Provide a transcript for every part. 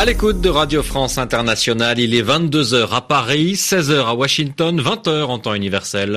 À l'écoute de Radio France Internationale, il est 22h à Paris, 16h à Washington, 20h en temps universel.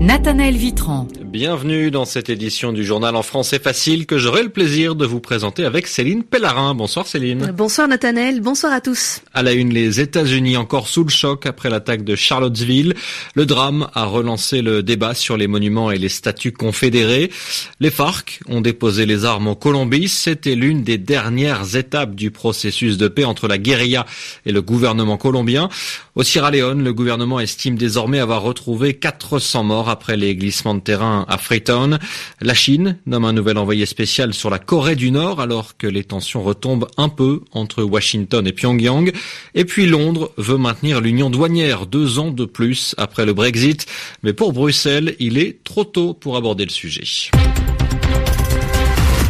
Nathanaël Vitran. Bienvenue dans cette édition du journal en français facile que j'aurai le plaisir de vous présenter avec Céline Pellarin. Bonsoir Céline. Bonsoir Nathanaël, bonsoir à tous. À la une, les États-Unis encore sous le choc après l'attaque de Charlottesville. Le drame a relancé le débat sur les monuments et les statues confédérés. Les FARC ont déposé les armes en Colombie. C'était l'une des dernières étapes du processus de paix entre la guérilla et le gouvernement colombien. Au Sierra Leone, le gouvernement estime désormais avoir retrouvé 400 morts après les glissements de terrain à Freetown. La Chine nomme un nouvel envoyé spécial sur la Corée du Nord alors que les tensions retombent un peu entre Washington et Pyongyang. Et puis Londres veut maintenir l'union douanière deux ans de plus après le Brexit. Mais pour Bruxelles, il est trop tôt pour aborder le sujet.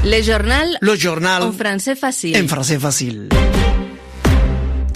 Le journal. Le journal. En français facile. En français facile.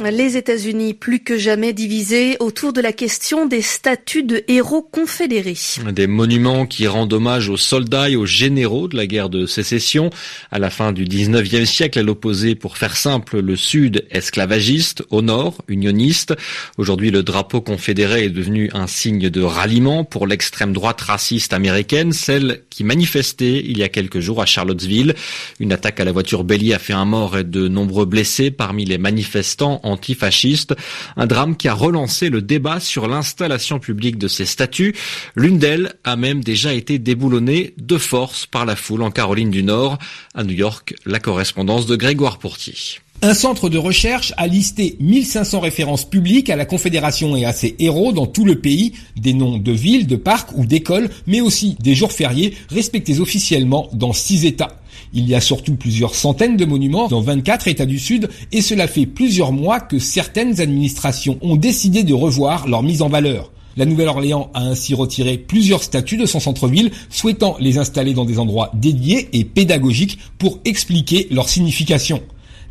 Les États-Unis plus que jamais divisés autour de la question des statues de héros confédérés. Des monuments qui rendent hommage aux soldats et aux généraux de la guerre de sécession. À la fin du 19e siècle, elle opposait, pour faire simple, le sud esclavagiste, au nord unioniste. Aujourd'hui, le drapeau confédéré est devenu un signe de ralliement pour l'extrême droite raciste américaine, celle qui manifestait il y a quelques jours à Charlottesville. Une attaque à la voiture bélier a fait un mort et de nombreux blessés parmi les manifestants antifasciste, un drame qui a relancé le débat sur l'installation publique de ces statues. L'une d'elles a même déjà été déboulonnée de force par la foule en Caroline du Nord. À New York, la correspondance de Grégoire Pourtier. Un centre de recherche a listé 1500 références publiques à la Confédération et à ses héros dans tout le pays, des noms de villes, de parcs ou d'écoles, mais aussi des jours fériés respectés officiellement dans six États. Il y a surtout plusieurs centaines de monuments dans 24 États du Sud et cela fait plusieurs mois que certaines administrations ont décidé de revoir leur mise en valeur. La Nouvelle-Orléans a ainsi retiré plusieurs statues de son centre-ville, souhaitant les installer dans des endroits dédiés et pédagogiques pour expliquer leur signification.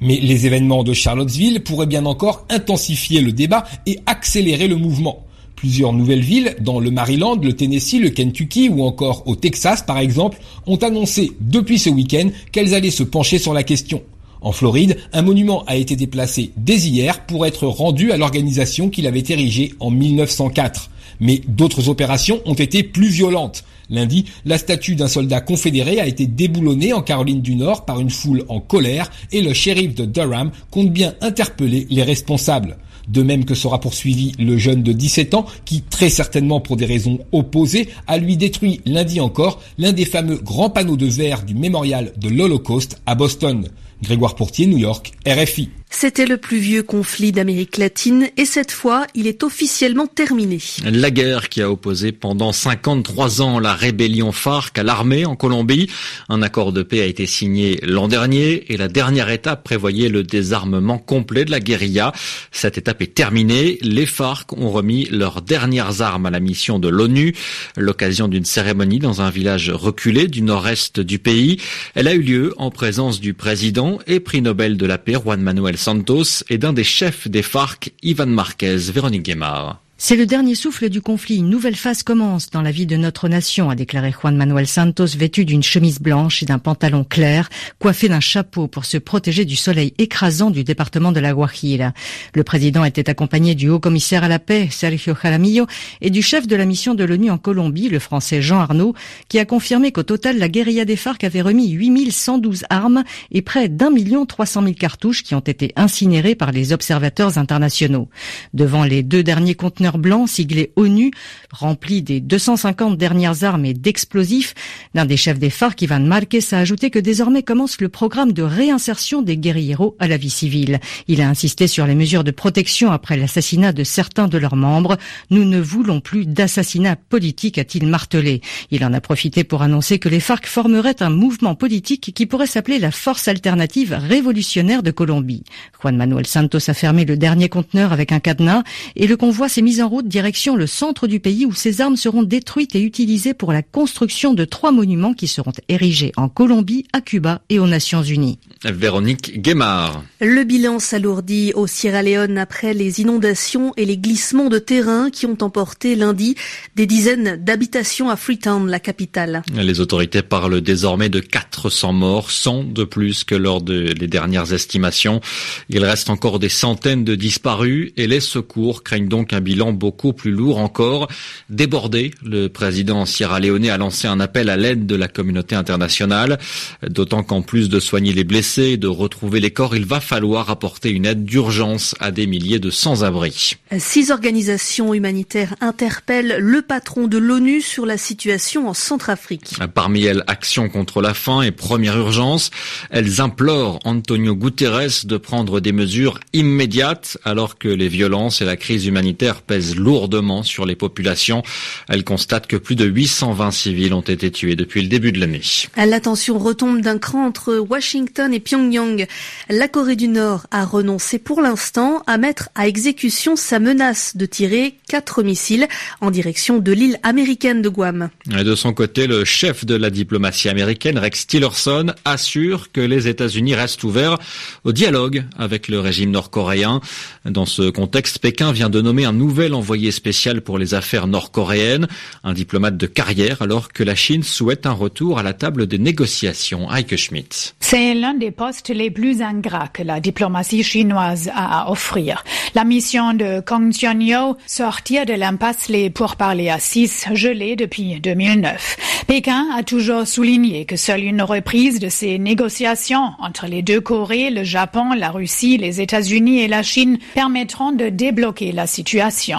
Mais les événements de Charlottesville pourraient bien encore intensifier le débat et accélérer le mouvement. Plusieurs nouvelles villes, dans le Maryland, le Tennessee, le Kentucky ou encore au Texas par exemple, ont annoncé depuis ce week-end qu'elles allaient se pencher sur la question. En Floride, un monument a été déplacé dès hier pour être rendu à l'organisation qu'il avait érigée en 1904. Mais d'autres opérations ont été plus violentes. Lundi, la statue d'un soldat confédéré a été déboulonnée en Caroline du Nord par une foule en colère et le shérif de Durham compte bien interpeller les responsables. De même que sera poursuivi le jeune de 17 ans qui, très certainement pour des raisons opposées, a lui détruit lundi encore l'un des fameux grands panneaux de verre du mémorial de l'Holocauste à Boston. Grégoire Portier, New York, RFI. C'était le plus vieux conflit d'Amérique latine et cette fois, il est officiellement terminé. La guerre qui a opposé pendant 53 ans la rébellion FARC à l'armée en Colombie. Un accord de paix a été signé l'an dernier et la dernière étape prévoyait le désarmement complet de la guérilla. Cette étape est terminée. Les FARC ont remis leurs dernières armes à la mission de l'ONU. L'occasion d'une cérémonie dans un village reculé du nord-est du pays. Elle a eu lieu en présence du président et prix Nobel de la paix Juan Manuel Santos et d'un des chefs des FARC, Ivan Marquez, Véronique Guémard. C'est le dernier souffle du conflit. Une nouvelle phase commence dans la vie de notre nation, a déclaré Juan Manuel Santos, vêtu d'une chemise blanche et d'un pantalon clair, coiffé d'un chapeau pour se protéger du soleil écrasant du département de la Guajira. Le président était accompagné du haut commissaire à la paix, Sergio Jaramillo, et du chef de la mission de l'ONU en Colombie, le français Jean Arnaud, qui a confirmé qu'au total, la guérilla des FARC avait remis 8112 armes et près d'un million trois cent mille cartouches qui ont été incinérées par les observateurs internationaux. Devant les deux derniers conteneurs blanc siglé ONU, rempli des 250 dernières armes et d'explosifs. L'un des chefs des FARC, Ivan Marquez, a ajouté que désormais commence le programme de réinsertion des guerrieros à la vie civile. Il a insisté sur les mesures de protection après l'assassinat de certains de leurs membres. Nous ne voulons plus d'assassinat politique, a-t-il martelé. Il en a profité pour annoncer que les FARC formeraient un mouvement politique qui pourrait s'appeler la Force alternative révolutionnaire de Colombie. Juan Manuel Santos a fermé le dernier conteneur avec un cadenas et le convoi s'est mis mise en route direction le centre du pays où ces armes seront détruites et utilisées pour la construction de trois monuments qui seront érigés en Colombie, à Cuba et aux Nations Unies. Véronique Guémard. Le bilan s'alourdit au Sierra Leone après les inondations et les glissements de terrain qui ont emporté lundi des dizaines d'habitations à Freetown, la capitale. Les autorités parlent désormais de 400 morts, 100 de plus que lors des dernières estimations. Il reste encore des centaines de disparus et les secours craignent donc un bilan beaucoup plus lourd encore. Débordé, le président sierra-léonais a lancé un appel à l'aide de la communauté internationale, d'autant qu'en plus de soigner les blessés, de retrouver les corps, il va falloir apporter une aide d'urgence à des milliers de sans-abri. Six organisations humanitaires interpellent le patron de l'ONU sur la situation en Centrafrique. Parmi elles, Action contre la faim et Première Urgence. Elles implorent Antonio Guterres de prendre des mesures immédiates alors que les violences et la crise humanitaire pèsent lourdement sur les populations. Elles constatent que plus de 820 civils ont été tués depuis le début de l'année. L'attention retombe d'un cran entre Washington et Pyongyang. La Corée du Nord a renoncé pour l'instant à mettre à exécution sa menace de tirer quatre missiles en direction de l'île américaine de Guam. de son côté, le chef de la diplomatie américaine, Rex Tillerson, assure que les États-Unis restent ouverts au dialogue avec le régime nord-coréen. Dans ce contexte, Pékin vient de nommer un nouvel envoyé spécial pour les affaires nord-coréennes, un diplomate de carrière, alors que la Chine souhaite un retour à la table des négociations. Heike Schmidt. C'est l'un des postes les plus ingrats que la diplomatie chinoise a à offrir. La mission de Kong Tian-yo, sortir de l'impasse les pourparlers à six gelés depuis 2009. Pékin a toujours souligné que seule une reprise de ces négociations entre les deux Corées, le Japon, la Russie, les États-Unis et la Chine permettront de débloquer la situation.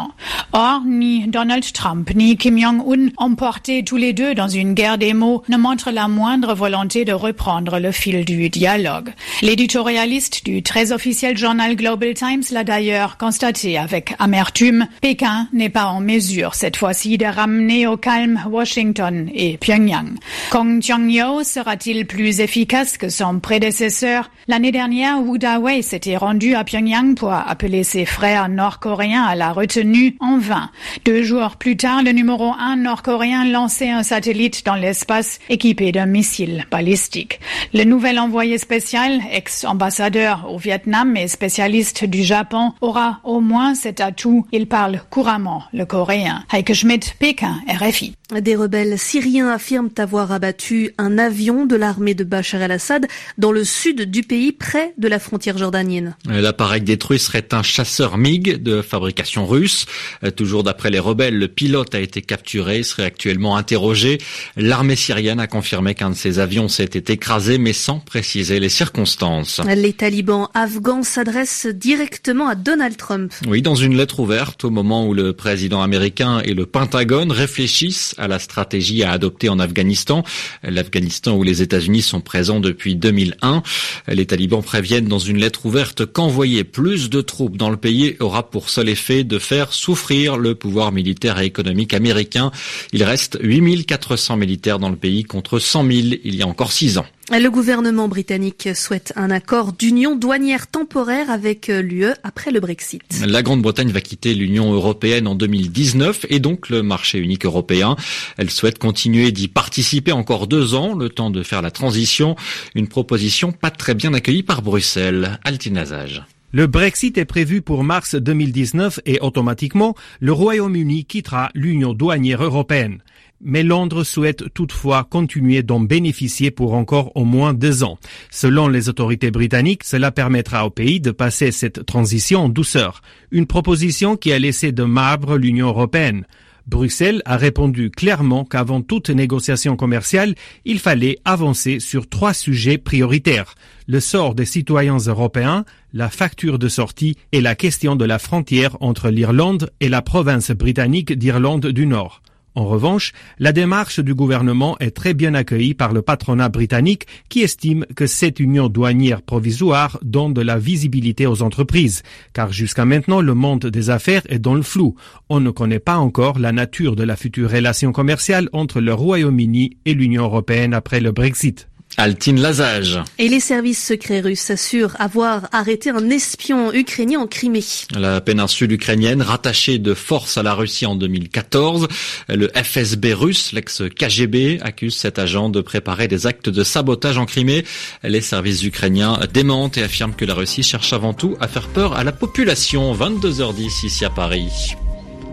Or, ni Donald Trump ni Kim Jong-un, emportés tous les deux dans une guerre des mots, ne montrent la moindre volonté de reprendre le fil du dialogue. L'éditorialiste du très officiel journal Global Times l'a d'ailleurs constaté avec amertume. Pékin n'est pas en mesure cette fois-ci de ramener au calme Washington et Pyongyang. Kong Chang-yo sera-t-il plus efficace que son prédécesseur? L'année dernière, Wu Da-wei s'était rendu à Pyongyang pour appeler ses frères nord-coréens à la retenue en vain. Deux jours plus tard, le numéro un nord-coréen lançait un satellite dans l'espace équipé d'un missile balistique. Le nouvel envoyé spécial, ex-ambassadeur au Vietnam et spécialiste du Japon, aura au moins cet atout. Il parle couramment le coréen. Heike Schmidt, Pékin, RFI. Des rebelles syriens affirment avoir abattu un avion de l'armée de Bachar el-Assad dans le sud du pays, près de la frontière jordanienne. L'appareil détruit serait un chasseur MiG de fabrication russe. Toujours d'après les rebelles, le pilote a été capturé, serait actuellement interrogé. L'armée syrienne a confirmé qu'un de ses avions s'était écrasé, mais sans préciser les circonstances. Les talibans afghans s'adressent directement à Donald Trump. Oui, dans une lettre ouverte, au moment où le président américain et le Pentagone réfléchissent à la stratégie à adopter en Afghanistan. L'Afghanistan où les États-Unis sont présents depuis 2001. Les talibans préviennent dans une lettre ouverte qu'envoyer plus de troupes dans le pays aura pour seul effet de faire souffrir le pouvoir militaire et économique américain. Il reste 8400 militaires dans le pays contre 100 000 il y a encore six ans. Le gouvernement britannique souhaite un accord d'union douanière temporaire avec l'UE après le Brexit. La Grande-Bretagne va quitter l'Union européenne en 2019 et donc le marché unique européen. Elle souhaite continuer d'y participer encore deux ans, le temps de faire la transition. Une proposition pas très bien accueillie par Bruxelles. Altinazage. Le Brexit est prévu pour mars 2019 et automatiquement, le Royaume-Uni quittera l'Union douanière européenne mais Londres souhaite toutefois continuer d'en bénéficier pour encore au moins deux ans. Selon les autorités britanniques, cela permettra au pays de passer cette transition en douceur, une proposition qui a laissé de marbre l'Union européenne. Bruxelles a répondu clairement qu'avant toute négociation commerciale, il fallait avancer sur trois sujets prioritaires. Le sort des citoyens européens, la facture de sortie et la question de la frontière entre l'Irlande et la province britannique d'Irlande du Nord. En revanche, la démarche du gouvernement est très bien accueillie par le patronat britannique qui estime que cette union douanière provisoire donne de la visibilité aux entreprises, car jusqu'à maintenant le monde des affaires est dans le flou. On ne connaît pas encore la nature de la future relation commerciale entre le Royaume-Uni et l'Union européenne après le Brexit. Altine Lazage. Et les services secrets russes assurent avoir arrêté un espion ukrainien en Crimée. La péninsule ukrainienne rattachée de force à la Russie en 2014. Le FSB russe, l'ex-KGB, accuse cet agent de préparer des actes de sabotage en Crimée. Les services ukrainiens démentent et affirment que la Russie cherche avant tout à faire peur à la population. 22h10 ici à Paris.